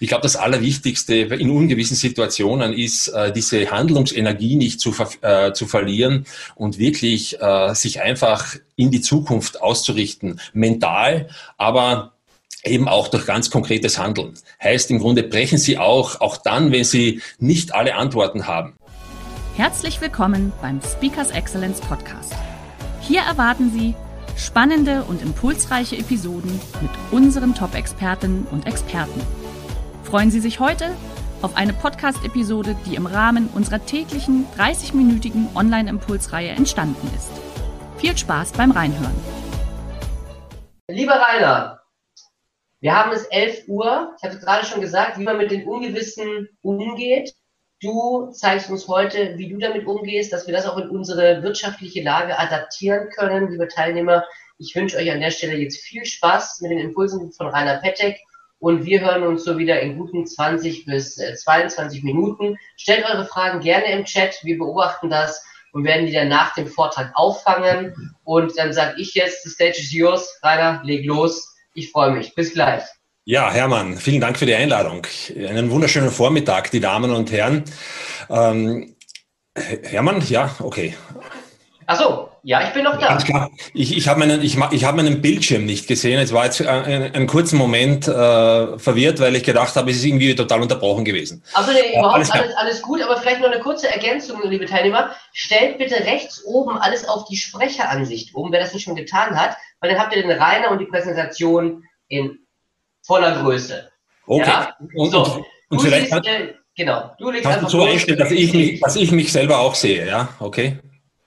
Ich glaube, das Allerwichtigste in ungewissen Situationen ist, äh, diese Handlungsenergie nicht zu, äh, zu verlieren und wirklich äh, sich einfach in die Zukunft auszurichten, mental, aber eben auch durch ganz konkretes Handeln. Heißt im Grunde, brechen Sie auch, auch dann, wenn Sie nicht alle Antworten haben. Herzlich willkommen beim Speakers Excellence Podcast. Hier erwarten Sie spannende und impulsreiche Episoden mit unseren Top-Expertinnen und Experten. Freuen Sie sich heute auf eine Podcast-Episode, die im Rahmen unserer täglichen 30-minütigen Online-Impulsreihe entstanden ist. Viel Spaß beim Reinhören. Lieber Rainer, wir haben es 11 Uhr. Ich habe gerade schon gesagt, wie man mit den Ungewissen umgeht. Du zeigst uns heute, wie du damit umgehst, dass wir das auch in unsere wirtschaftliche Lage adaptieren können, liebe Teilnehmer. Ich wünsche euch an der Stelle jetzt viel Spaß mit den Impulsen von Rainer Pettek und wir hören uns so wieder in guten 20 bis 22 äh, Minuten. Stellt eure Fragen gerne im Chat, wir beobachten das und werden die dann nach dem Vortrag auffangen. Und dann sage ich jetzt, the stage is yours. Rainer, leg los. Ich freue mich. Bis gleich. Ja, Hermann, vielen Dank für die Einladung. Einen wunderschönen Vormittag, die Damen und Herren. Ähm, Hermann, ja, okay. Ach so, ja, ich bin noch da. Ich, ich habe meinen, ich, ich hab meinen Bildschirm nicht gesehen. Es war jetzt einen, einen kurzen Moment äh, verwirrt, weil ich gedacht habe, es ist irgendwie total unterbrochen gewesen. Also nee, überhaupt alles, alles, alles, gut, aber vielleicht noch eine kurze Ergänzung, liebe Teilnehmer. Stellt bitte rechts oben alles auf die Sprecheransicht um, wer das nicht schon getan hat, weil dann habt ihr den Rainer und die Präsentation in voller Größe. Okay. Ja? Und, so, und, und vielleicht siehst, äh, genau, du legst du so einstellen, dass ich, mich, dass ich mich selber auch sehe, ja? Okay.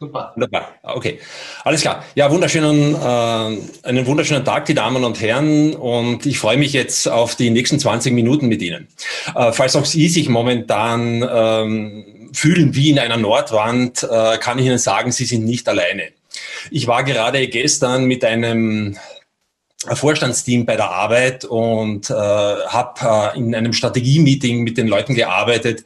Super. Wunderbar. Okay. Alles klar. Ja, wunderschönen, äh, einen wunderschönen Tag, die Damen und Herren. Und ich freue mich jetzt auf die nächsten 20 Minuten mit Ihnen. Äh, falls auch Sie sich momentan ähm, fühlen wie in einer Nordwand, äh, kann ich Ihnen sagen, Sie sind nicht alleine. Ich war gerade gestern mit einem Vorstandsteam bei der Arbeit und äh, habe äh, in einem Strategie-Meeting mit den Leuten gearbeitet.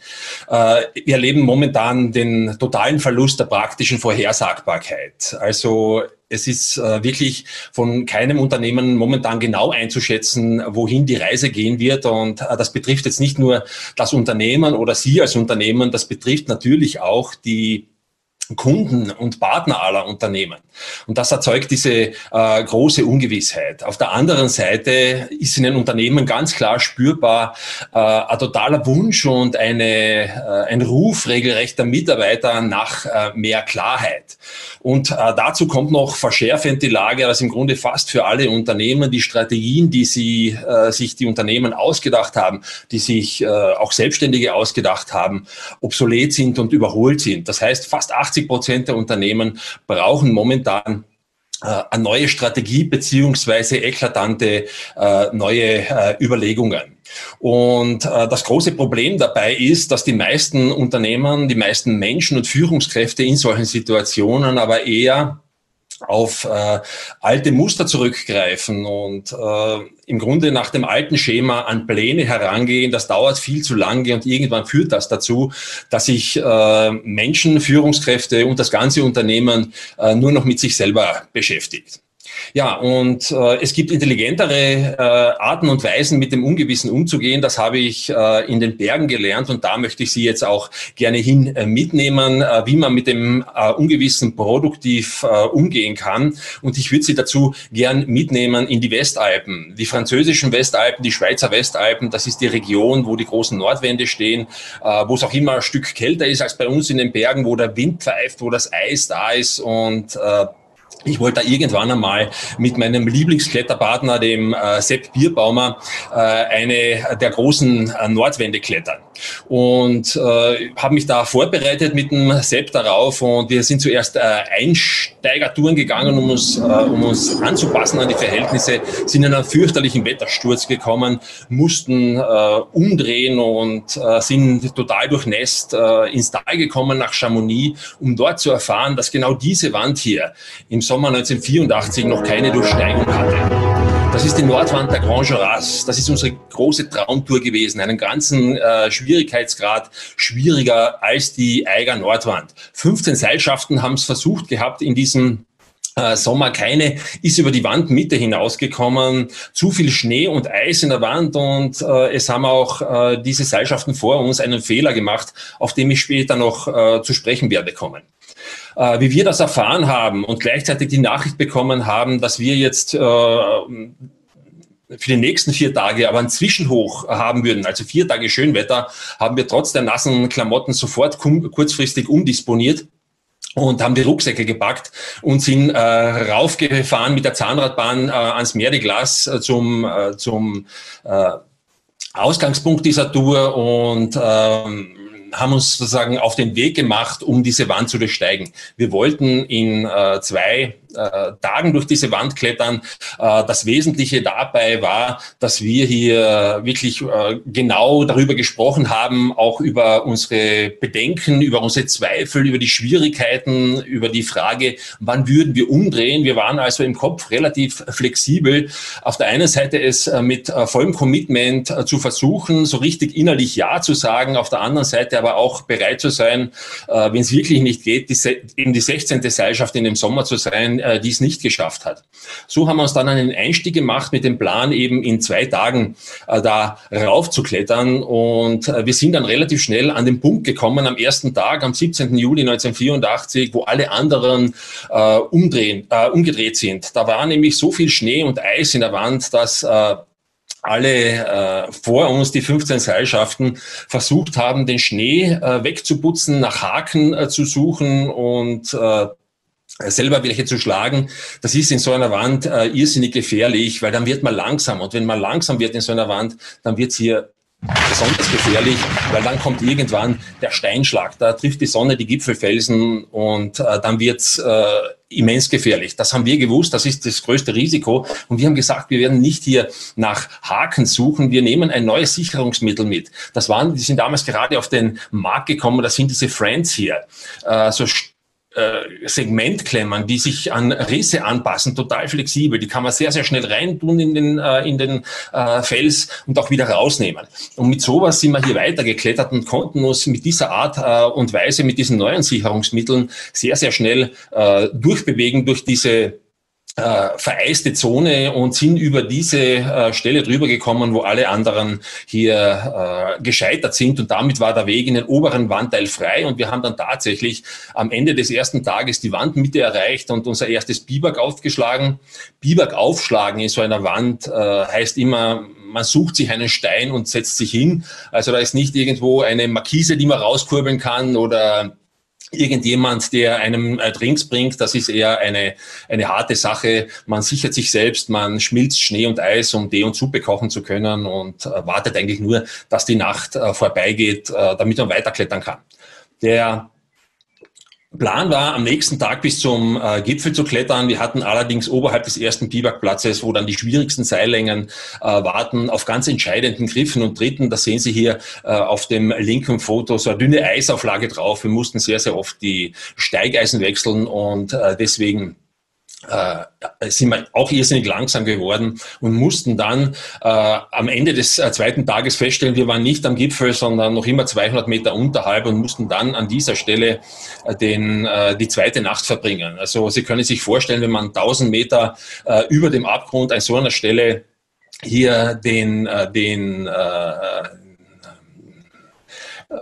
Äh, wir erleben momentan den totalen Verlust der praktischen Vorhersagbarkeit. Also es ist äh, wirklich von keinem Unternehmen momentan genau einzuschätzen, wohin die Reise gehen wird. Und äh, das betrifft jetzt nicht nur das Unternehmen oder Sie als Unternehmen, das betrifft natürlich auch die Kunden und Partner aller Unternehmen. Und das erzeugt diese äh, große Ungewissheit. Auf der anderen Seite ist in den Unternehmen ganz klar spürbar äh, ein totaler Wunsch und eine, äh, ein Ruf regelrechter Mitarbeiter nach äh, mehr Klarheit. Und äh, dazu kommt noch verschärfend die Lage, dass im Grunde fast für alle Unternehmen die Strategien, die sie äh, sich die Unternehmen ausgedacht haben, die sich äh, auch Selbstständige ausgedacht haben, obsolet sind und überholt sind. Das heißt, fast 80 Prozent der Unternehmen brauchen momentan äh, eine neue Strategie beziehungsweise eklatante äh, neue äh, Überlegungen. Und äh, das große Problem dabei ist, dass die meisten Unternehmen, die meisten Menschen und Führungskräfte in solchen Situationen aber eher auf äh, alte Muster zurückgreifen und äh, im Grunde nach dem alten Schema an Pläne herangehen. Das dauert viel zu lange und irgendwann führt das dazu, dass sich äh, Menschen, Führungskräfte und das ganze Unternehmen äh, nur noch mit sich selber beschäftigt. Ja, und äh, es gibt intelligentere äh, Arten und Weisen, mit dem Ungewissen umzugehen. Das habe ich äh, in den Bergen gelernt und da möchte ich Sie jetzt auch gerne hin äh, mitnehmen, äh, wie man mit dem äh, Ungewissen produktiv äh, umgehen kann. Und ich würde Sie dazu gern mitnehmen in die Westalpen, die französischen Westalpen, die Schweizer Westalpen. Das ist die Region, wo die großen Nordwände stehen, äh, wo es auch immer ein Stück kälter ist als bei uns in den Bergen, wo der Wind pfeift, wo das Eis da ist und äh, ich wollte da irgendwann einmal mit meinem Lieblingskletterpartner, dem äh, Sepp Bierbaumer, äh, eine der großen äh, Nordwände klettern. Und äh, habe mich da vorbereitet mit dem Sepp darauf und wir sind zuerst äh, Einsteigertouren gegangen, um uns, äh, um uns anzupassen an die Verhältnisse, sind in einen fürchterlichen Wettersturz gekommen, mussten äh, umdrehen und äh, sind total durchnässt äh, ins Tal gekommen nach Chamonix, um dort zu erfahren, dass genau diese Wand hier im Sommer Sommer 1984 noch keine Durchsteigung hatte. Das ist die Nordwand der Grand Joras. Das ist unsere große Traumtour gewesen. Einen ganzen äh, Schwierigkeitsgrad schwieriger als die Eiger Nordwand. 15 Seilschaften haben es versucht gehabt in diesem äh, Sommer keine ist über die Wandmitte hinausgekommen, zu viel Schnee und Eis in der Wand und äh, es haben auch äh, diese Seilschaften vor uns einen Fehler gemacht, auf den ich später noch äh, zu sprechen werde kommen äh, wie wir das erfahren haben und gleichzeitig die Nachricht bekommen haben, dass wir jetzt äh, für die nächsten vier Tage aber ein Zwischenhoch haben würden, also vier Tage Schönwetter, haben wir trotz der nassen Klamotten sofort kurzfristig umdisponiert und haben die Rucksäcke gepackt und sind äh, raufgefahren mit der Zahnradbahn äh, ans Merdeglas äh, zum, äh, zum äh, Ausgangspunkt dieser Tour und ähm, haben uns sozusagen auf den Weg gemacht, um diese Wand zu durchsteigen. Wir wollten in äh, zwei äh, Tagen durch diese Wand klettern. Äh, das Wesentliche dabei war, dass wir hier wirklich äh, genau darüber gesprochen haben, auch über unsere Bedenken, über unsere Zweifel, über die Schwierigkeiten, über die Frage, wann würden wir umdrehen. Wir waren also im Kopf relativ flexibel. Auf der einen Seite es äh, mit äh, vollem Commitment äh, zu versuchen, so richtig innerlich Ja zu sagen, auf der anderen Seite aber auch bereit zu sein, wenn es wirklich nicht geht, die, eben die 16. Seilschaft in dem Sommer zu sein, äh, die es nicht geschafft hat. So haben wir uns dann einen Einstieg gemacht mit dem Plan, eben in zwei Tagen äh, da raufzuklettern. Und äh, wir sind dann relativ schnell an den Punkt gekommen am ersten Tag, am 17. Juli 1984, wo alle anderen äh, umdrehen, äh, umgedreht sind. Da war nämlich so viel Schnee und Eis in der Wand, dass äh, alle äh, vor uns, die 15 Seilschaften, versucht haben, den Schnee äh, wegzuputzen, nach Haken äh, zu suchen und äh, selber welche zu schlagen, das ist in so einer Wand äh, irrsinnig gefährlich, weil dann wird man langsam. Und wenn man langsam wird in so einer Wand, dann wird es hier besonders gefährlich, weil dann kommt irgendwann der Steinschlag. Da trifft die Sonne die Gipfelfelsen und äh, dann wird's äh, immens gefährlich. Das haben wir gewusst, das ist das größte Risiko. Und wir haben gesagt, wir werden nicht hier nach Haken suchen, wir nehmen ein neues Sicherungsmittel mit. Das waren, die sind damals gerade auf den Markt gekommen, das sind diese Friends hier. Äh, so äh, Segmentklemmen, die sich an Risse anpassen, total flexibel. Die kann man sehr, sehr schnell reintun in den, äh, in den äh, Fels und auch wieder rausnehmen. Und mit sowas sind wir hier weitergeklettert und konnten uns mit dieser Art äh, und Weise, mit diesen neuen Sicherungsmitteln sehr, sehr schnell äh, durchbewegen durch diese äh, vereiste Zone und sind über diese äh, Stelle drüber gekommen, wo alle anderen hier äh, gescheitert sind. Und damit war der Weg in den oberen Wandteil frei. Und wir haben dann tatsächlich am Ende des ersten Tages die Wandmitte erreicht und unser erstes Biwak aufgeschlagen. Biwak aufschlagen in so einer Wand äh, heißt immer, man sucht sich einen Stein und setzt sich hin. Also da ist nicht irgendwo eine Markise, die man rauskurbeln kann oder irgendjemand, der einem äh, Drinks bringt, das ist eher eine, eine harte Sache. Man sichert sich selbst, man schmilzt Schnee und Eis, um Tee und Suppe kochen zu können und äh, wartet eigentlich nur, dass die Nacht äh, vorbeigeht, damit man weiterklettern kann. Der Plan war, am nächsten Tag bis zum äh, Gipfel zu klettern. Wir hatten allerdings oberhalb des ersten Biwakplatzes, wo dann die schwierigsten Seillängen äh, warten, auf ganz entscheidenden Griffen und Tritten. Da sehen Sie hier äh, auf dem linken Foto so eine dünne Eisauflage drauf. Wir mussten sehr, sehr oft die Steigeisen wechseln und äh, deswegen äh, sind wir auch irrsinnig langsam geworden und mussten dann äh, am Ende des äh, zweiten Tages feststellen, wir waren nicht am Gipfel, sondern noch immer 200 Meter unterhalb und mussten dann an dieser Stelle äh, den, äh, die zweite Nacht verbringen. Also Sie können sich vorstellen, wenn man 1000 Meter äh, über dem Abgrund an so einer Stelle hier den, äh, den äh, äh,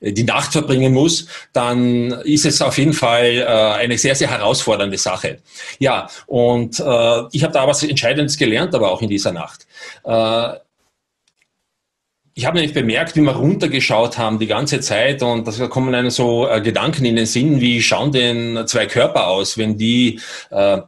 die Nacht verbringen muss, dann ist es auf jeden Fall äh, eine sehr, sehr herausfordernde Sache. Ja, und äh, ich habe da was Entscheidendes gelernt, aber auch in dieser Nacht. Äh, ich habe nämlich bemerkt, wie wir runtergeschaut haben die ganze Zeit und da kommen einem so äh, Gedanken in den Sinn, wie schauen denn zwei Körper aus, wenn die äh,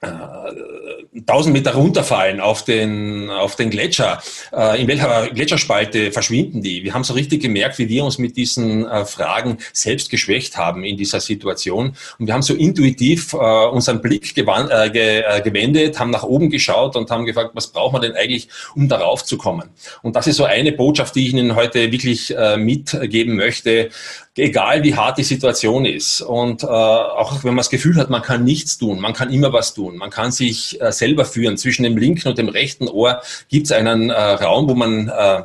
1000 Meter runterfallen auf den, auf den Gletscher, äh, in welcher Gletscherspalte verschwinden die? Wir haben so richtig gemerkt, wie wir uns mit diesen äh, Fragen selbst geschwächt haben in dieser Situation. Und wir haben so intuitiv äh, unseren Blick äh, äh, gewendet, haben nach oben geschaut und haben gefragt, was braucht man denn eigentlich, um darauf zu kommen? Und das ist so eine Botschaft, die ich Ihnen heute wirklich äh, mitgeben möchte egal wie hart die Situation ist. Und äh, auch wenn man das Gefühl hat, man kann nichts tun, man kann immer was tun, man kann sich äh, selber führen. Zwischen dem linken und dem rechten Ohr gibt es einen äh, Raum, wo man äh,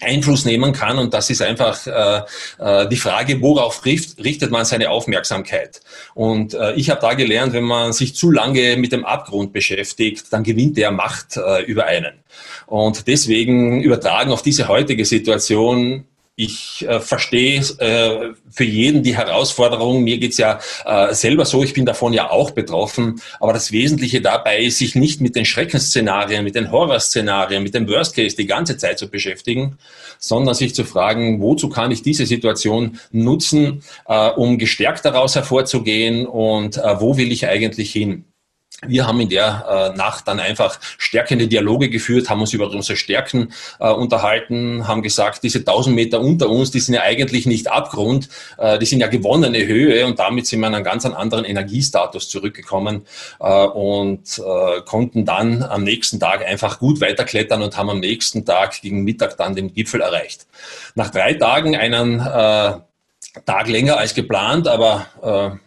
Einfluss nehmen kann. Und das ist einfach äh, äh, die Frage, worauf richtet man seine Aufmerksamkeit. Und äh, ich habe da gelernt, wenn man sich zu lange mit dem Abgrund beschäftigt, dann gewinnt der Macht äh, über einen. Und deswegen übertragen auf diese heutige Situation ich äh, verstehe äh, für jeden die Herausforderung. Mir geht's ja äh, selber so, ich bin davon ja auch betroffen. Aber das Wesentliche dabei ist, sich nicht mit den Schreckensszenarien, mit den Horrorszenarien, mit dem Worst Case die ganze Zeit zu beschäftigen, sondern sich zu fragen, wozu kann ich diese Situation nutzen, äh, um gestärkt daraus hervorzugehen und äh, wo will ich eigentlich hin. Wir haben in der äh, Nacht dann einfach stärkende Dialoge geführt, haben uns über unsere Stärken äh, unterhalten, haben gesagt, diese 1000 Meter unter uns, die sind ja eigentlich nicht Abgrund, äh, die sind ja gewonnene Höhe und damit sind wir in einen ganz anderen Energiestatus zurückgekommen äh, und äh, konnten dann am nächsten Tag einfach gut weiterklettern und haben am nächsten Tag gegen Mittag dann den Gipfel erreicht. Nach drei Tagen einen äh, Tag länger als geplant, aber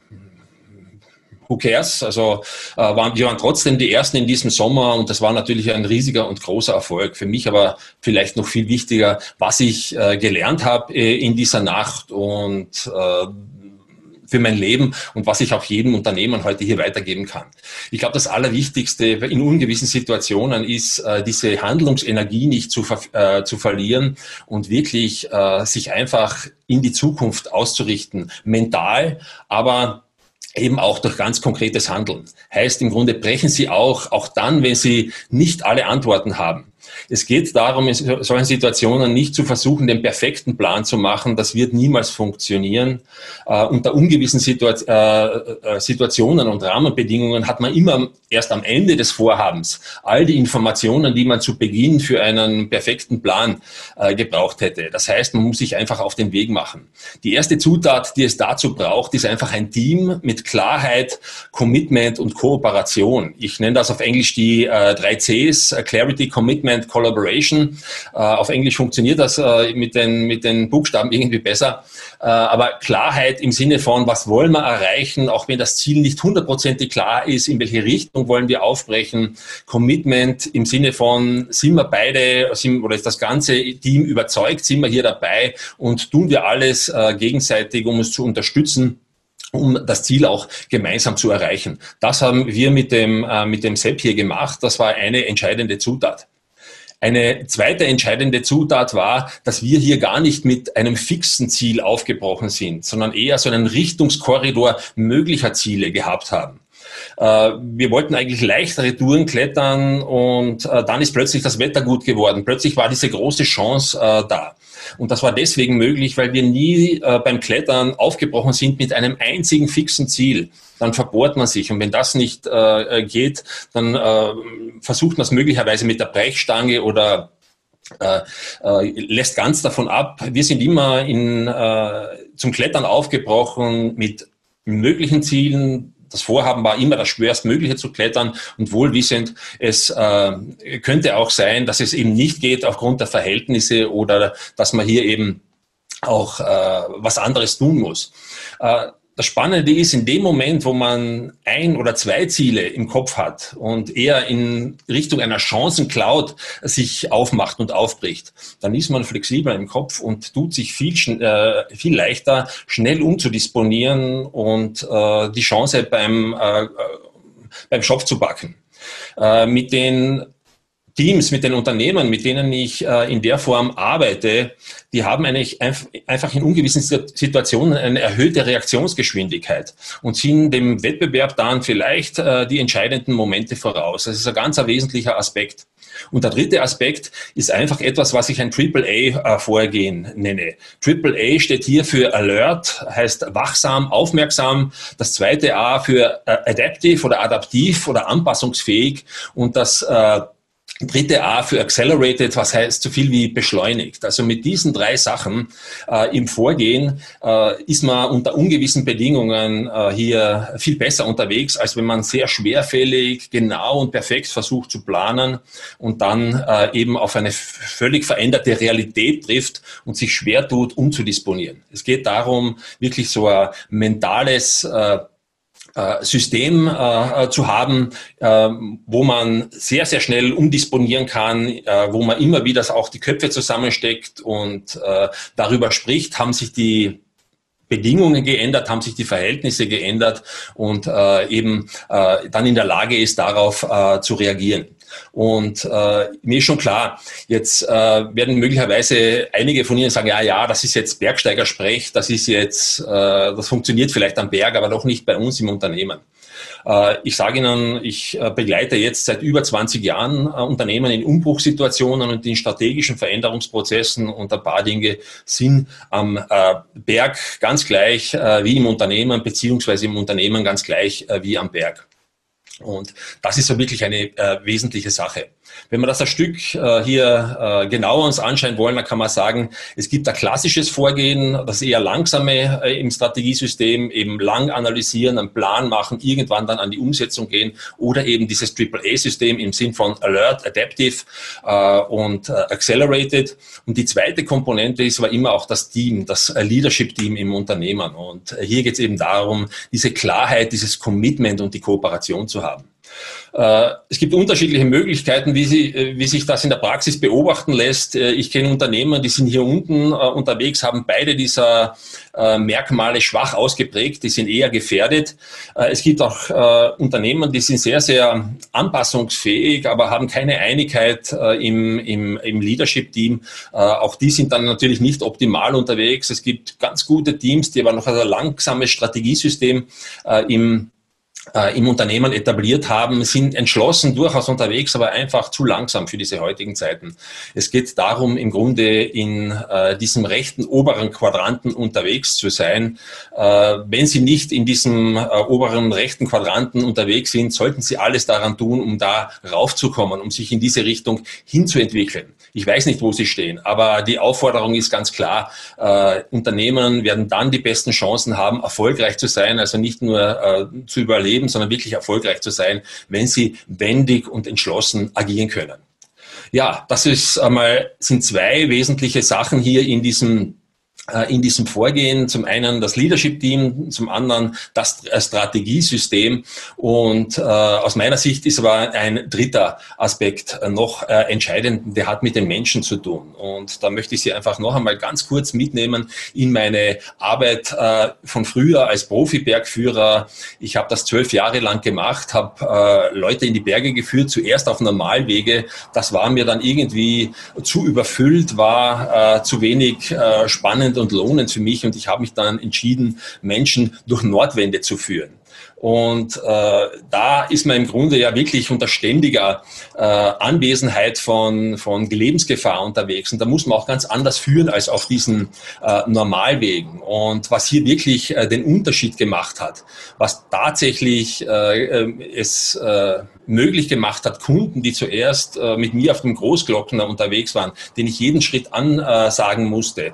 who cares? Also äh, waren, wir waren trotzdem die Ersten in diesem Sommer und das war natürlich ein riesiger und großer Erfolg. Für mich aber vielleicht noch viel wichtiger, was ich äh, gelernt habe äh, in dieser Nacht und äh, für mein Leben und was ich auch jedem Unternehmen heute hier weitergeben kann. Ich glaube, das Allerwichtigste in ungewissen Situationen ist, äh, diese Handlungsenergie nicht zu, ver äh, zu verlieren und wirklich äh, sich einfach in die Zukunft auszurichten, mental, aber eben auch durch ganz konkretes Handeln. Heißt im Grunde, brechen Sie auch, auch dann, wenn Sie nicht alle Antworten haben. Es geht darum, in solchen Situationen nicht zu versuchen, den perfekten Plan zu machen. Das wird niemals funktionieren. Äh, unter ungewissen Situa äh, äh, Situationen und Rahmenbedingungen hat man immer erst am Ende des Vorhabens all die Informationen, die man zu Beginn für einen perfekten Plan äh, gebraucht hätte. Das heißt, man muss sich einfach auf den Weg machen. Die erste Zutat, die es dazu braucht, ist einfach ein Team mit Klarheit, Commitment und Kooperation. Ich nenne das auf Englisch die äh, drei Cs, Clarity, Commitment, and Collaboration. Äh, auf Englisch funktioniert das äh, mit, den, mit den Buchstaben irgendwie besser. Äh, aber Klarheit im Sinne von, was wollen wir erreichen, auch wenn das Ziel nicht hundertprozentig klar ist, in welche Richtung wollen wir aufbrechen. Commitment im Sinne von, sind wir beide sind, oder ist das ganze Team überzeugt, sind wir hier dabei und tun wir alles äh, gegenseitig, um uns zu unterstützen um das Ziel auch gemeinsam zu erreichen. Das haben wir mit dem, äh, mit dem SEP hier gemacht. Das war eine entscheidende Zutat. Eine zweite entscheidende Zutat war, dass wir hier gar nicht mit einem fixen Ziel aufgebrochen sind, sondern eher so einen Richtungskorridor möglicher Ziele gehabt haben. Äh, wir wollten eigentlich leichtere Touren klettern und äh, dann ist plötzlich das Wetter gut geworden. Plötzlich war diese große Chance äh, da. Und das war deswegen möglich, weil wir nie beim Klettern aufgebrochen sind mit einem einzigen fixen Ziel dann verbohrt man sich. Und wenn das nicht äh, geht, dann äh, versucht man es möglicherweise mit der Brechstange oder äh, äh, lässt ganz davon ab. Wir sind immer in, äh, zum Klettern aufgebrochen mit möglichen Zielen. Das Vorhaben war immer das Schwerstmögliche zu klettern und wohlwissend, es äh, könnte auch sein, dass es eben nicht geht aufgrund der Verhältnisse oder dass man hier eben auch äh, was anderes tun muss. Äh, das Spannende ist, in dem Moment, wo man ein oder zwei Ziele im Kopf hat und eher in Richtung einer Chancencloud sich aufmacht und aufbricht, dann ist man flexibler im Kopf und tut sich viel, äh, viel leichter, schnell umzudisponieren und äh, die Chance beim, äh, beim Schopf zu backen. Äh, mit den Teams, mit den Unternehmen, mit denen ich äh, in der Form arbeite, die haben eigentlich einfach in ungewissen Situationen eine erhöhte Reaktionsgeschwindigkeit und ziehen dem Wettbewerb dann vielleicht äh, die entscheidenden Momente voraus. Das ist ein ganz ein wesentlicher Aspekt. Und der dritte Aspekt ist einfach etwas, was ich ein AAA-Vorgehen nenne. AAA steht hier für Alert, heißt wachsam, aufmerksam. Das zweite A für äh, Adaptive oder adaptiv oder anpassungsfähig. Und das äh, Dritte A für Accelerated, was heißt so viel wie beschleunigt. Also mit diesen drei Sachen äh, im Vorgehen äh, ist man unter ungewissen Bedingungen äh, hier viel besser unterwegs, als wenn man sehr schwerfällig, genau und perfekt versucht zu planen und dann äh, eben auf eine völlig veränderte Realität trifft und sich schwer tut, umzudisponieren. Es geht darum, wirklich so ein mentales äh, System äh, äh, zu haben, äh, wo man sehr, sehr schnell umdisponieren kann, äh, wo man immer wieder auch die Köpfe zusammensteckt und äh, darüber spricht, haben sich die Bedingungen geändert, haben sich die Verhältnisse geändert? Und äh, eben äh, dann in der Lage ist, darauf äh, zu reagieren. Und äh, mir ist schon klar, jetzt äh, werden möglicherweise einige von Ihnen sagen, ja, ja, das ist jetzt Bergsteigersprech, das ist jetzt, äh, das funktioniert vielleicht am Berg, aber doch nicht bei uns im Unternehmen. Äh, ich sage Ihnen, ich äh, begleite jetzt seit über 20 Jahren äh, Unternehmen in Umbruchssituationen und in strategischen Veränderungsprozessen und ein paar Dinge sind am Berg ganz gleich wie im Unternehmen, beziehungsweise im Unternehmen ganz gleich wie am Berg. Und das ist so wirklich eine äh, wesentliche Sache. Wenn wir das ein Stück äh, hier äh, genauer uns anschauen wollen, dann kann man sagen, es gibt ein klassisches Vorgehen, das eher langsame äh, im Strategiesystem, eben lang analysieren, einen Plan machen, irgendwann dann an die Umsetzung gehen oder eben dieses AAA-System im Sinn von Alert, Adaptive äh, und äh, Accelerated. Und die zweite Komponente ist aber immer auch das Team, das äh, Leadership-Team im Unternehmen. Und hier geht es eben darum, diese Klarheit, dieses Commitment und die Kooperation zu haben. Äh, es gibt unterschiedliche Möglichkeiten, wie, sie, äh, wie sich das in der Praxis beobachten lässt. Äh, ich kenne Unternehmer, die sind hier unten unterwegs, haben beide dieser Merkmale schwach ausgeprägt, die sind eher gefährdet. Es gibt auch Unternehmen, die sind sehr, sehr anpassungsfähig, aber haben keine Einigkeit im, im, im Leadership-Team. Auch die sind dann natürlich nicht optimal unterwegs. Es gibt ganz gute Teams, die aber noch ein langsames Strategiesystem im äh, im Unternehmen etabliert haben, sind entschlossen durchaus unterwegs, aber einfach zu langsam für diese heutigen Zeiten. Es geht darum, im Grunde in äh, diesem rechten oberen Quadranten unterwegs zu sein. Äh, wenn Sie nicht in diesem äh, oberen rechten Quadranten unterwegs sind, sollten Sie alles daran tun, um da raufzukommen, um sich in diese Richtung hinzuentwickeln. Ich weiß nicht, wo Sie stehen, aber die Aufforderung ist ganz klar, äh, Unternehmen werden dann die besten Chancen haben, erfolgreich zu sein, also nicht nur äh, zu überleben, leben, sondern wirklich erfolgreich zu sein, wenn sie wendig und entschlossen agieren können. Ja, das ist einmal, sind zwei wesentliche Sachen hier in diesem in diesem Vorgehen. Zum einen das Leadership-Team, zum anderen das äh, Strategiesystem. Und äh, aus meiner Sicht ist aber ein dritter Aspekt äh, noch äh, entscheidend, der hat mit den Menschen zu tun. Und da möchte ich Sie einfach noch einmal ganz kurz mitnehmen in meine Arbeit äh, von früher als Profi-Bergführer. Ich habe das zwölf Jahre lang gemacht, habe äh, Leute in die Berge geführt, zuerst auf Normalwege. Das war mir dann irgendwie zu überfüllt, war äh, zu wenig äh, spannend spannend und lohnend für mich und ich habe mich dann entschieden, Menschen durch Nordwände zu führen. Und äh, da ist man im Grunde ja wirklich unter ständiger äh, Anwesenheit von, von Lebensgefahr unterwegs. Und da muss man auch ganz anders führen als auf diesen äh, Normalwegen. Und was hier wirklich äh, den Unterschied gemacht hat, was tatsächlich äh, äh es äh, möglich gemacht hat, Kunden, die zuerst äh, mit mir auf dem Großglockner unterwegs waren, den ich jeden Schritt ansagen musste,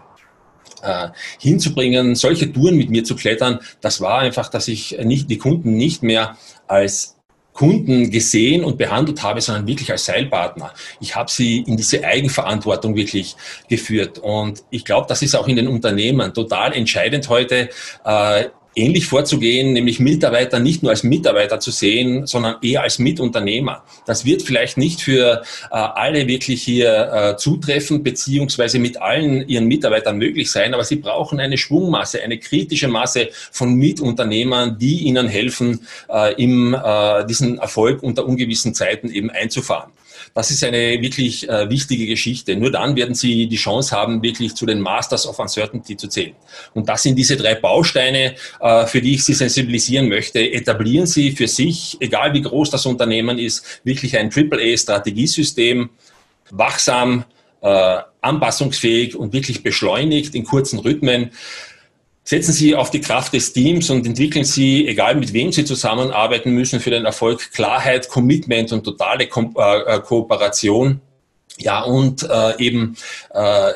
äh, hinzubringen, solche Touren mit mir zu klettern, das war einfach, dass ich nicht die Kunden nicht mehr als Kunden gesehen und behandelt habe, sondern wirklich als Seilpartner. Ich habe sie in diese Eigenverantwortung wirklich geführt. Und ich glaube, das ist auch in den Unternehmen total entscheidend heute, äh, ähnlich vorzugehen, nämlich Mitarbeiter nicht nur als Mitarbeiter zu sehen, sondern eher als Mitunternehmer. Das wird vielleicht nicht für äh, alle wirklich hier äh, zutreffen, beziehungsweise mit allen ihren Mitarbeitern möglich sein, aber sie brauchen eine Schwungmasse, eine kritische Masse von Mitunternehmern, die ihnen helfen, äh, im, äh, diesen Erfolg unter ungewissen Zeiten eben einzufahren. Das ist eine wirklich äh, wichtige Geschichte. Nur dann werden Sie die Chance haben, wirklich zu den Masters of Uncertainty zu zählen. Und das sind diese drei Bausteine, äh, für die ich Sie sensibilisieren möchte. Etablieren Sie für sich, egal wie groß das Unternehmen ist, wirklich ein AAA-Strategiesystem, wachsam, äh, anpassungsfähig und wirklich beschleunigt in kurzen Rhythmen. Setzen Sie auf die Kraft des Teams und entwickeln Sie, egal mit wem Sie zusammenarbeiten müssen, für den Erfolg Klarheit, Commitment und totale Ko äh, Kooperation. Ja, und äh, eben äh,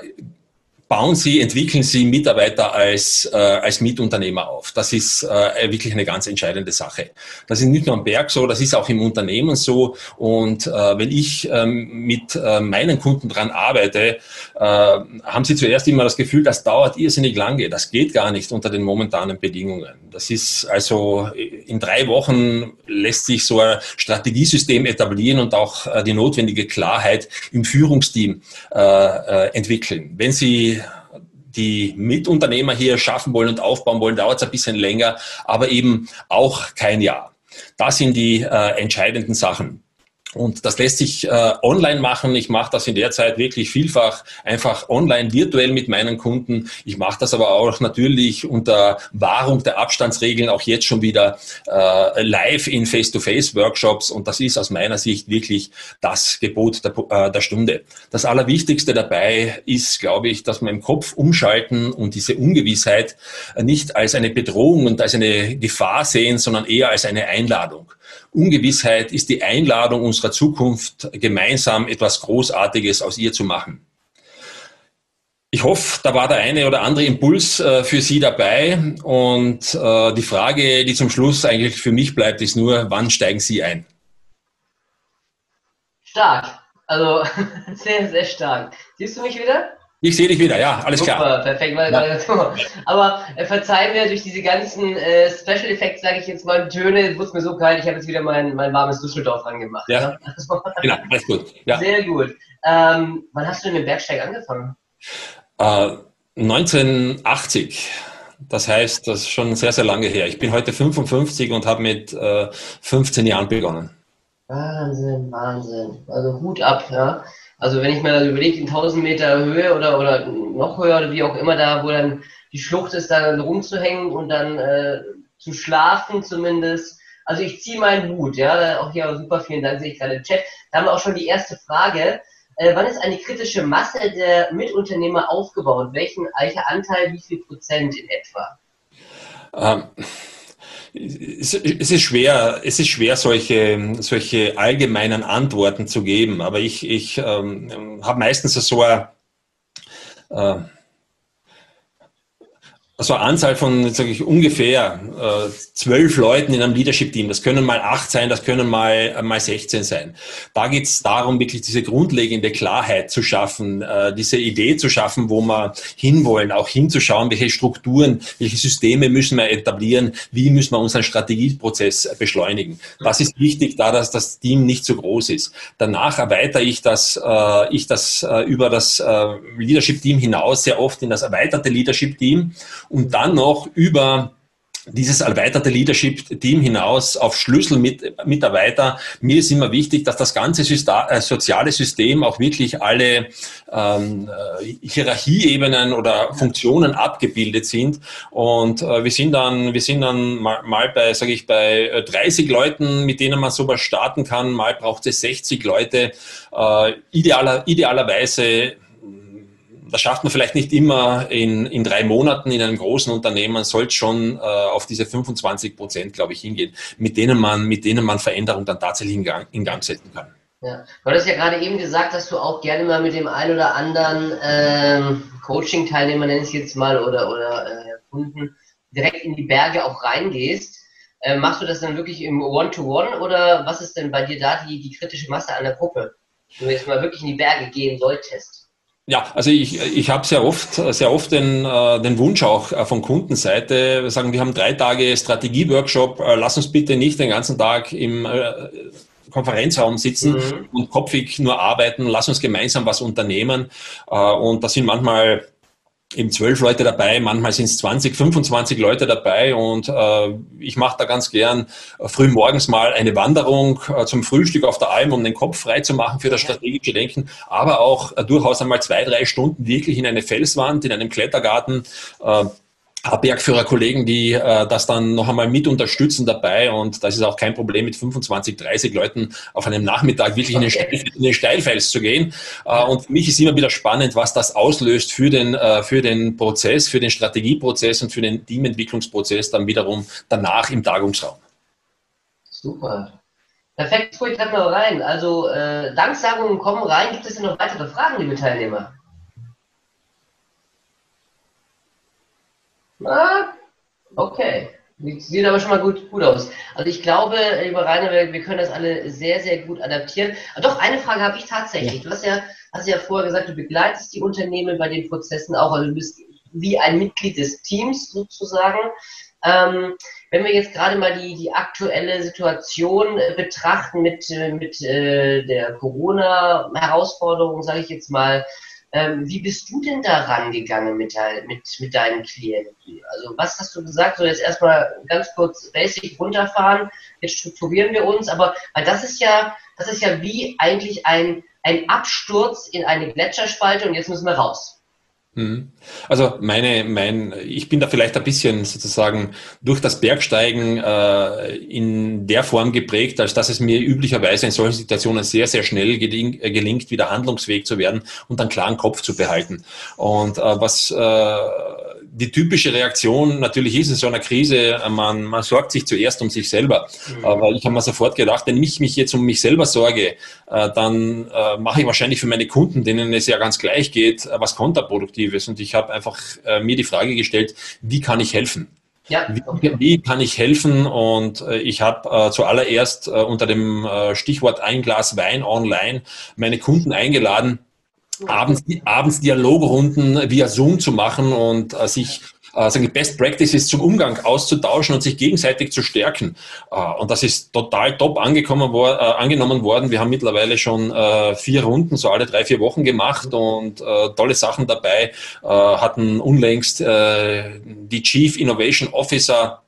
bauen Sie, entwickeln Sie Mitarbeiter als, äh, als Mitunternehmer auf. Das ist äh, wirklich eine ganz entscheidende Sache. Das ist nicht nur am Berg so, das ist auch im Unternehmen so. Und äh, wenn ich ähm, mit äh, meinen Kunden dran arbeite, äh, haben sie zuerst immer das Gefühl, das dauert irrsinnig lange. Das geht gar nicht unter den momentanen Bedingungen. Das ist also in drei Wochen lässt sich so ein Strategiesystem etablieren und auch äh, die notwendige Klarheit im Führungsteam äh, äh, entwickeln. Wenn Sie die Mitunternehmer hier schaffen wollen und aufbauen wollen, dauert es ein bisschen länger, aber eben auch kein Jahr. Das sind die äh, entscheidenden Sachen. Und das lässt sich äh, online machen. Ich mache das in der Zeit wirklich vielfach einfach online, virtuell mit meinen Kunden. Ich mache das aber auch natürlich unter Wahrung der Abstandsregeln auch jetzt schon wieder äh, live in Face-to-Face-Workshops. Und das ist aus meiner Sicht wirklich das Gebot der, äh, der Stunde. Das Allerwichtigste dabei ist, glaube ich, dass wir im Kopf umschalten und diese Ungewissheit nicht als eine Bedrohung und als eine Gefahr sehen, sondern eher als eine Einladung. Ungewissheit ist die Einladung unserer Zukunft, gemeinsam etwas Großartiges aus ihr zu machen. Ich hoffe, da war der eine oder andere Impuls äh, für Sie dabei. Und äh, die Frage, die zum Schluss eigentlich für mich bleibt, ist nur, wann steigen Sie ein? Stark. Also sehr, sehr stark. Siehst du mich wieder? Ich sehe dich wieder, ja, alles Super, klar. Perfekt, ja. aber äh, verzeih mir durch diese ganzen äh, Special Effects, sage ich jetzt mal, Töne, wurde mir so kalt, ich habe jetzt wieder mein, mein warmes Düsseldorf angemacht. Ja, ja? Also, genau, alles gut. Ja. Sehr gut. Ähm, wann hast du in den Bergsteig angefangen? Äh, 1980. Das heißt, das ist schon sehr, sehr lange her. Ich bin heute 55 und habe mit äh, 15 Jahren begonnen. Wahnsinn, Wahnsinn. Also Hut ab, ja. Also wenn ich mir das überlege, in 1000 Meter Höhe oder, oder noch höher oder wie auch immer da, wo dann die Schlucht ist, da rumzuhängen und dann äh, zu schlafen zumindest. Also ich ziehe meinen Hut, ja, auch hier super vielen Dank, sehe ich gerade im Chat. Da haben wir auch schon die erste Frage. Äh, wann ist eine kritische Masse der Mitunternehmer aufgebaut? Welchen, welcher Anteil, wie viel Prozent in etwa? Ähm, es ist schwer, es ist schwer, solche, solche allgemeinen Antworten zu geben, aber ich, ich ähm, habe meistens so ein, äh, also Anzahl von, sage ich, ungefähr äh, zwölf Leuten in einem Leadership-Team. Das können mal acht sein, das können mal, äh, mal 16 sein. Da geht es darum, wirklich diese grundlegende Klarheit zu schaffen, äh, diese Idee zu schaffen, wo wir hinwollen, auch hinzuschauen, welche Strukturen, welche Systeme müssen wir etablieren, wie müssen wir unseren Strategieprozess beschleunigen. Das ist wichtig, da dass das Team nicht zu groß ist. Danach erweitere ich das, äh, ich das äh, über das äh, Leadership-Team hinaus sehr oft in das erweiterte Leadership-Team und dann noch über dieses erweiterte Leadership-Team hinaus auf Schlüsselmitarbeiter. Mir ist immer wichtig, dass das ganze System, äh, soziale System auch wirklich alle ähm, äh, Hierarchieebenen oder Funktionen abgebildet sind. Und äh, wir sind dann, wir sind dann mal, mal bei, sage ich, bei 30 Leuten, mit denen man sowas starten kann. Mal braucht es 60 Leute. Äh, idealer, idealerweise das schafft man vielleicht nicht immer in, in drei Monaten in einem großen Unternehmen, sollte schon äh, auf diese 25 Prozent, glaube ich, hingehen, mit denen man, mit denen man Veränderung dann tatsächlich in Gang, in Gang setzen kann. Ja. Du hattest ja gerade eben gesagt, dass du auch gerne mal mit dem einen oder anderen ähm, Coaching-Teilnehmer, nenne ich es jetzt mal, oder, oder äh, Kunden, direkt in die Berge auch reingehst. Äh, machst du das dann wirklich im One-to-One -One, oder was ist denn bei dir da die, die kritische Masse an der Gruppe? Wenn du jetzt mal wirklich in die Berge gehen solltest. Ja, also ich, ich habe sehr oft, sehr oft den, äh, den Wunsch auch äh, von Kundenseite, wir sagen, wir haben drei Tage Strategie-Workshop, äh, lass uns bitte nicht den ganzen Tag im Konferenzraum sitzen mhm. und kopfig nur arbeiten, lass uns gemeinsam was unternehmen. Und das sind manchmal eben zwölf Leute dabei, manchmal sind es 20, 25 Leute dabei und äh, ich mache da ganz gern äh, früh morgens mal eine Wanderung äh, zum Frühstück auf der Alm, um den Kopf frei zu machen für das strategische Denken, aber auch äh, durchaus einmal zwei, drei Stunden wirklich in eine Felswand, in einem Klettergarten äh, Bergführerkollegen, die äh, das dann noch einmal mit unterstützen dabei und das ist auch kein Problem mit 25, 30 Leuten auf einem Nachmittag wirklich in den, Steil, in den Steilfels zu gehen. Äh, und für mich ist immer wieder spannend, was das auslöst für den, äh, für den Prozess, für den Strategieprozess und für den Teamentwicklungsprozess dann wiederum danach im Tagungsraum. Super. Perfekt, ruhig gerade mal rein. Also äh, Danksagungen kommen rein. Gibt es denn noch weitere Fragen, liebe Teilnehmer? Ah, okay. Sieht aber schon mal gut, gut aus. Also ich glaube, lieber Rainer, wir, wir können das alle sehr, sehr gut adaptieren. Aber doch, eine Frage habe ich tatsächlich. Du hast ja, hast ja vorher gesagt, du begleitest die Unternehmen bei den Prozessen auch. Also du bist wie ein Mitglied des Teams sozusagen. Ähm, wenn wir jetzt gerade mal die, die aktuelle Situation äh, betrachten mit, äh, mit äh, der Corona-Herausforderung, sage ich jetzt mal, ähm, wie bist du denn da rangegangen mit, mit, mit deinen Klienten? Also was hast du gesagt? So jetzt erstmal ganz kurz basic runterfahren, jetzt strukturieren wir uns, aber weil das ist ja, das ist ja wie eigentlich ein, ein Absturz in eine Gletscherspalte und jetzt müssen wir raus. Mhm. Also meine, mein, ich bin da vielleicht ein bisschen sozusagen durch das Bergsteigen äh, in der Form geprägt, als dass es mir üblicherweise in solchen Situationen sehr, sehr schnell geling, äh, gelingt, wieder handlungsfähig zu werden und einen klaren Kopf zu behalten. Und äh, was äh, die typische Reaktion natürlich ist in so einer Krise, man, man sorgt sich zuerst um sich selber. Mhm. Aber ich habe mir sofort gedacht, wenn ich mich jetzt um mich selber sorge, äh, dann äh, mache ich wahrscheinlich für meine Kunden, denen es ja ganz gleich geht, äh, was Kontraproduktives. Und ich habe einfach mir die Frage gestellt, wie kann ich helfen? Ja. Wie, wie, kann ich helfen? Und äh, ich habe äh, zuallererst äh, unter dem Stichwort ein Glas Wein online meine Kunden eingeladen, abends, abends Dialogrunden via Zoom zu machen und äh, sich äh, sagen Best Practices zum Umgang auszutauschen und sich gegenseitig zu stärken. Äh, und das ist total top angekommen wo, äh, angenommen worden. Wir haben mittlerweile schon äh, vier Runden, so alle drei, vier Wochen gemacht und äh, tolle Sachen dabei. Äh, hatten unlängst äh, die Chief Innovation Officer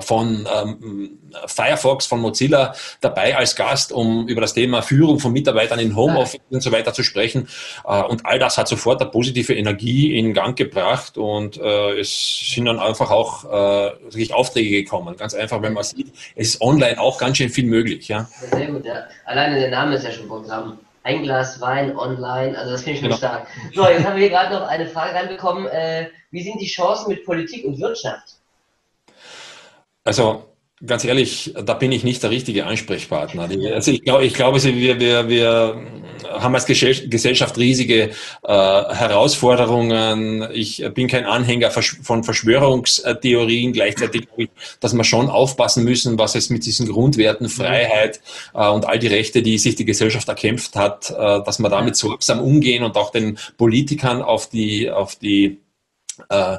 von ähm, Firefox, von Mozilla dabei als Gast, um über das Thema Führung von Mitarbeitern in Homeoffice ja. und so weiter zu sprechen. Äh, und all das hat sofort eine positive Energie in Gang gebracht und äh, es sind dann einfach auch äh, Aufträge gekommen. Ganz einfach, wenn man sieht, es ist online auch ganz schön viel möglich. Ja. Sehr gut, ja. Alleine der Name ist ja schon Programm. Ein Glas Wein online, also das finde ich schon genau. stark. So, jetzt haben wir hier gerade noch eine Frage reinbekommen. Äh, wie sind die Chancen mit Politik und Wirtschaft? Also ganz ehrlich, da bin ich nicht der richtige Ansprechpartner. Also ich glaube, ich glaube, wir, wir, wir haben als Gesellschaft riesige äh, Herausforderungen. Ich bin kein Anhänger von Verschwörungstheorien. Gleichzeitig glaube ich, dass wir schon aufpassen müssen, was es mit diesen Grundwerten Freiheit äh, und all die Rechte, die sich die Gesellschaft erkämpft hat, äh, dass wir damit sorgsam umgehen und auch den Politikern auf die, auf die äh,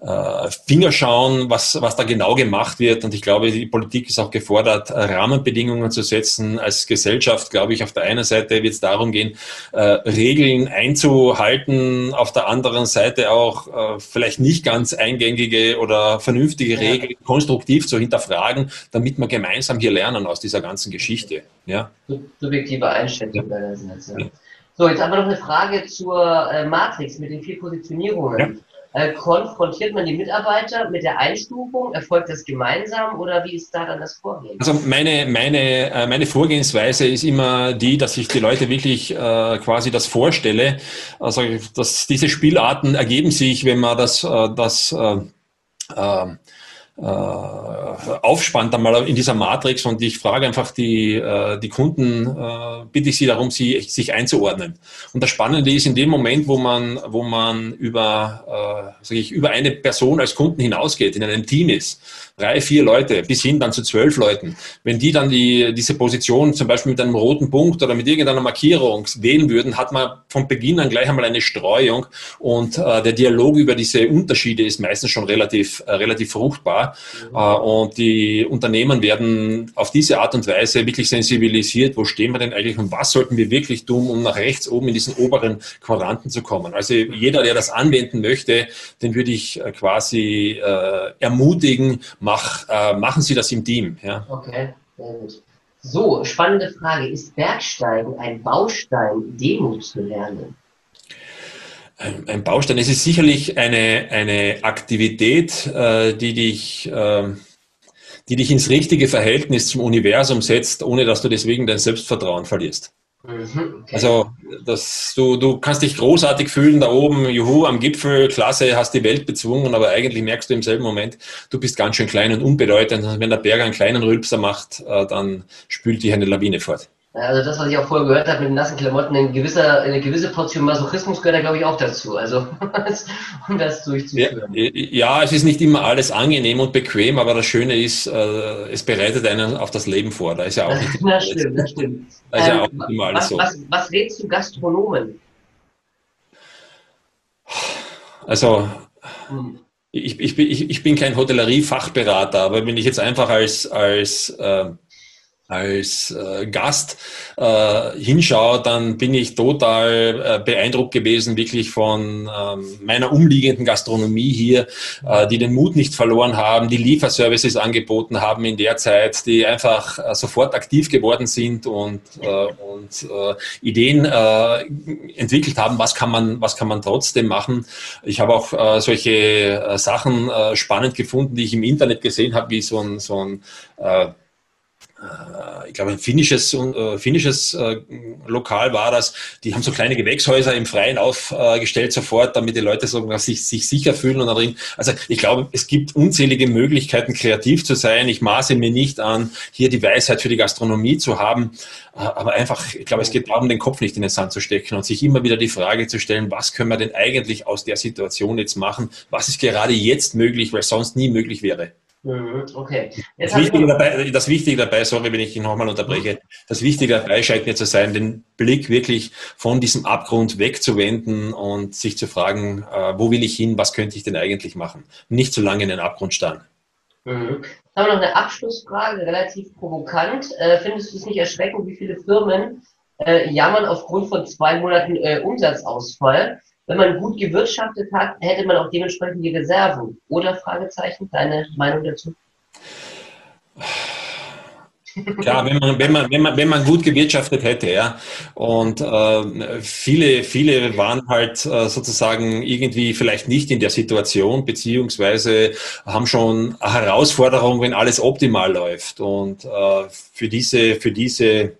äh, Finger schauen, was, was da genau gemacht wird. Und ich glaube, die Politik ist auch gefordert, Rahmenbedingungen zu setzen. Als Gesellschaft, glaube ich, auf der einen Seite wird es darum gehen, äh, Regeln einzuhalten, auf der anderen Seite auch äh, vielleicht nicht ganz eingängige oder vernünftige ja. Regeln konstruktiv zu hinterfragen, damit wir gemeinsam hier lernen aus dieser ganzen Geschichte. Ja. Subjektive Einschätzung ja. Ja. So, jetzt haben wir noch eine Frage zur äh, Matrix mit den vier Positionierungen. Ja. Äh, konfrontiert man die Mitarbeiter mit der Einstufung? Erfolgt das gemeinsam oder wie ist da dann das Vorgehen? Also meine, meine, äh, meine Vorgehensweise ist immer die, dass ich die Leute wirklich äh, quasi das vorstelle. Also dass diese Spielarten ergeben sich, wenn man das, das äh, äh aufspannt einmal in dieser Matrix und ich frage einfach die, äh, die Kunden, äh, bitte ich sie darum, sie, sich einzuordnen. Und das Spannende ist in dem Moment, wo man, wo man über, äh, sag ich, über eine Person als Kunden hinausgeht, in einem Team ist, drei, vier Leute bis hin dann zu zwölf Leuten, wenn die dann die, diese Position zum Beispiel mit einem roten Punkt oder mit irgendeiner Markierung wählen würden, hat man von Beginn an gleich einmal eine Streuung und äh, der Dialog über diese Unterschiede ist meistens schon relativ, äh, relativ fruchtbar mhm. äh, und die Unternehmen werden auf diese Art und Weise wirklich sensibilisiert, wo stehen wir denn eigentlich und was sollten wir wirklich tun, um nach rechts oben in diesen oberen Quadranten zu kommen. Also jeder, der das anwenden möchte, den würde ich äh, quasi äh, ermutigen, mach, äh, machen Sie das im Team. Ja. Okay, sehr gut. So, spannende Frage. Ist Bergsteigen ein Baustein, Demut zu lernen? Ein Baustein, es ist sicherlich eine, eine Aktivität, äh, die dich, äh, die dich ins richtige Verhältnis zum Universum setzt, ohne dass du deswegen dein Selbstvertrauen verlierst. Mhm, okay. Also das, du, du kannst dich großartig fühlen da oben, juhu, am Gipfel, klasse, hast die Welt bezwungen, aber eigentlich merkst du im selben Moment, du bist ganz schön klein und unbedeutend. Und wenn der Berg einen kleinen Rülpser macht, äh, dann spült dich eine Lawine fort. Also das, was ich auch vorher gehört habe mit den nassen Klamotten, eine gewisse, eine gewisse Portion Masochismus gehört da, glaube ich, auch dazu. Also um das durchzuführen. Ja, ja, es ist nicht immer alles angenehm und bequem, aber das Schöne ist, äh, es bereitet einen auf das Leben vor. Da ist ja auch nicht das stimmt, das stimmt. Da ist ähm, ja auch nicht immer alles was, so. Was, was rätst du Gastronomen? Also hm. ich, ich, ich, ich bin kein Hotellerie-Fachberater, aber wenn ich jetzt einfach als, als äh, als äh, Gast äh, hinschaue, dann bin ich total äh, beeindruckt gewesen, wirklich von ähm, meiner umliegenden Gastronomie hier, äh, die den Mut nicht verloren haben, die Lieferservices angeboten haben in der Zeit, die einfach äh, sofort aktiv geworden sind und, äh, und äh, Ideen äh, entwickelt haben, was kann man, was kann man trotzdem machen. Ich habe auch äh, solche äh, Sachen äh, spannend gefunden, die ich im Internet gesehen habe, wie so ein, so ein äh, ich glaube, ein finnisches, äh, finnisches äh, Lokal war das. Die haben so kleine Gewächshäuser im Freien aufgestellt sofort, damit die Leute so, sich, sich sicher fühlen und drin. Also ich glaube, es gibt unzählige Möglichkeiten, kreativ zu sein. Ich maße mir nicht an, hier die Weisheit für die Gastronomie zu haben, äh, aber einfach, ich glaube, es geht darum, den Kopf nicht in den Sand zu stecken und sich immer wieder die Frage zu stellen, was können wir denn eigentlich aus der Situation jetzt machen? Was ist gerade jetzt möglich, weil sonst nie möglich wäre? Okay. das, Wichtige dabei, das Wichtige dabei, sorry, wenn ich ihn nochmal unterbreche, das Wichtige dabei scheint mir zu sein, den Blick wirklich von diesem Abgrund wegzuwenden und sich zu fragen, äh, wo will ich hin, was könnte ich denn eigentlich machen? Nicht zu lange in den Abgrund starren. Mhm. Wir noch eine Abschlussfrage, relativ provokant. Äh, findest du es nicht erschreckend, wie viele Firmen äh, jammern aufgrund von zwei Monaten Umsatzausfall? Wenn man gut gewirtschaftet hat, hätte man auch dementsprechend die Reserven. Oder Fragezeichen, deine Meinung dazu? Klar, wenn man, wenn man, wenn man, wenn man gut gewirtschaftet hätte, ja. Und äh, viele, viele waren halt äh, sozusagen irgendwie vielleicht nicht in der Situation, beziehungsweise haben schon eine Herausforderung, wenn alles optimal läuft. Und äh, für diese, für diese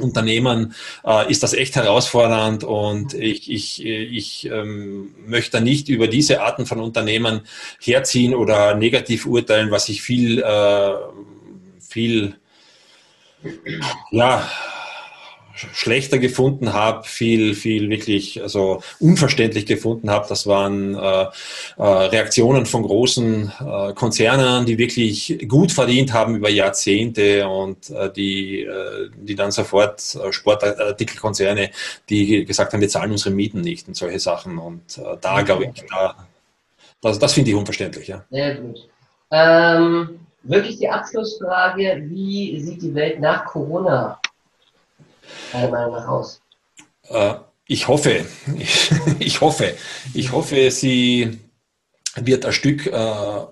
Unternehmen äh, ist das echt herausfordernd und ich, ich, ich ähm, möchte nicht über diese Arten von Unternehmen herziehen oder negativ urteilen, was ich viel, äh, viel, ja, schlechter gefunden habe, viel, viel wirklich also unverständlich gefunden habe. Das waren äh, äh, Reaktionen von großen äh, Konzernen, die wirklich gut verdient haben über Jahrzehnte und äh, die, äh, die dann sofort äh, Sportartikelkonzerne, die gesagt haben, wir zahlen unsere Mieten nicht und solche Sachen. Und da glaube ich, da, das, das finde ich unverständlich. Ja. Sehr gut. Ähm, wirklich die Abschlussfrage, wie sieht die Welt nach Corona deiner Meinung nach aus? Äh, ich hoffe, ich, hoffe, ich hoffe, sie wird ein Stück äh,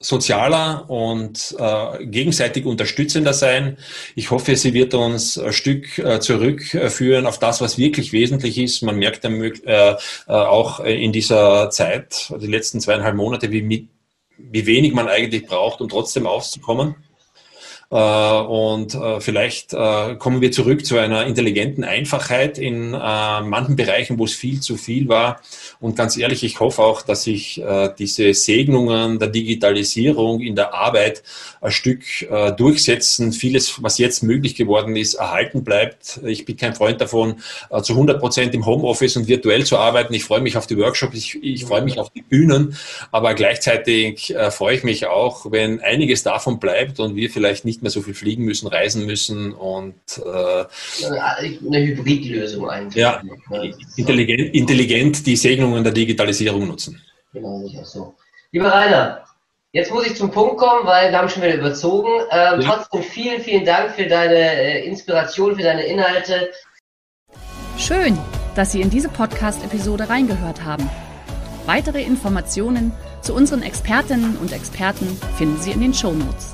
sozialer und äh, gegenseitig unterstützender sein. Ich hoffe, sie wird uns ein Stück zurückführen auf das, was wirklich wesentlich ist. Man merkt auch in dieser Zeit, die letzten zweieinhalb Monate, wie wenig man eigentlich braucht, um trotzdem auszukommen. Und vielleicht kommen wir zurück zu einer intelligenten Einfachheit in manchen Bereichen, wo es viel zu viel war. Und ganz ehrlich, ich hoffe auch, dass sich diese Segnungen der Digitalisierung in der Arbeit ein Stück durchsetzen. Vieles, was jetzt möglich geworden ist, erhalten bleibt. Ich bin kein Freund davon, zu 100 Prozent im Homeoffice und virtuell zu arbeiten. Ich freue mich auf die Workshops, ich, ich freue mich auf die Bühnen, aber gleichzeitig äh, freue ich mich auch, wenn einiges davon bleibt und wir vielleicht nicht mehr so viel fliegen müssen, reisen müssen und äh, eine Hybridlösung eigentlich. Ja, intelligent, intelligent die Segnungen der Digitalisierung nutzen. Genau, sicher so. Lieber Rainer, Jetzt muss ich zum Punkt kommen, weil wir haben schon wieder überzogen. Ähm, ja. Trotzdem vielen, vielen Dank für deine äh, Inspiration, für deine Inhalte. Schön, dass Sie in diese Podcast-Episode reingehört haben. Weitere Informationen zu unseren Expertinnen und Experten finden Sie in den Show Notes.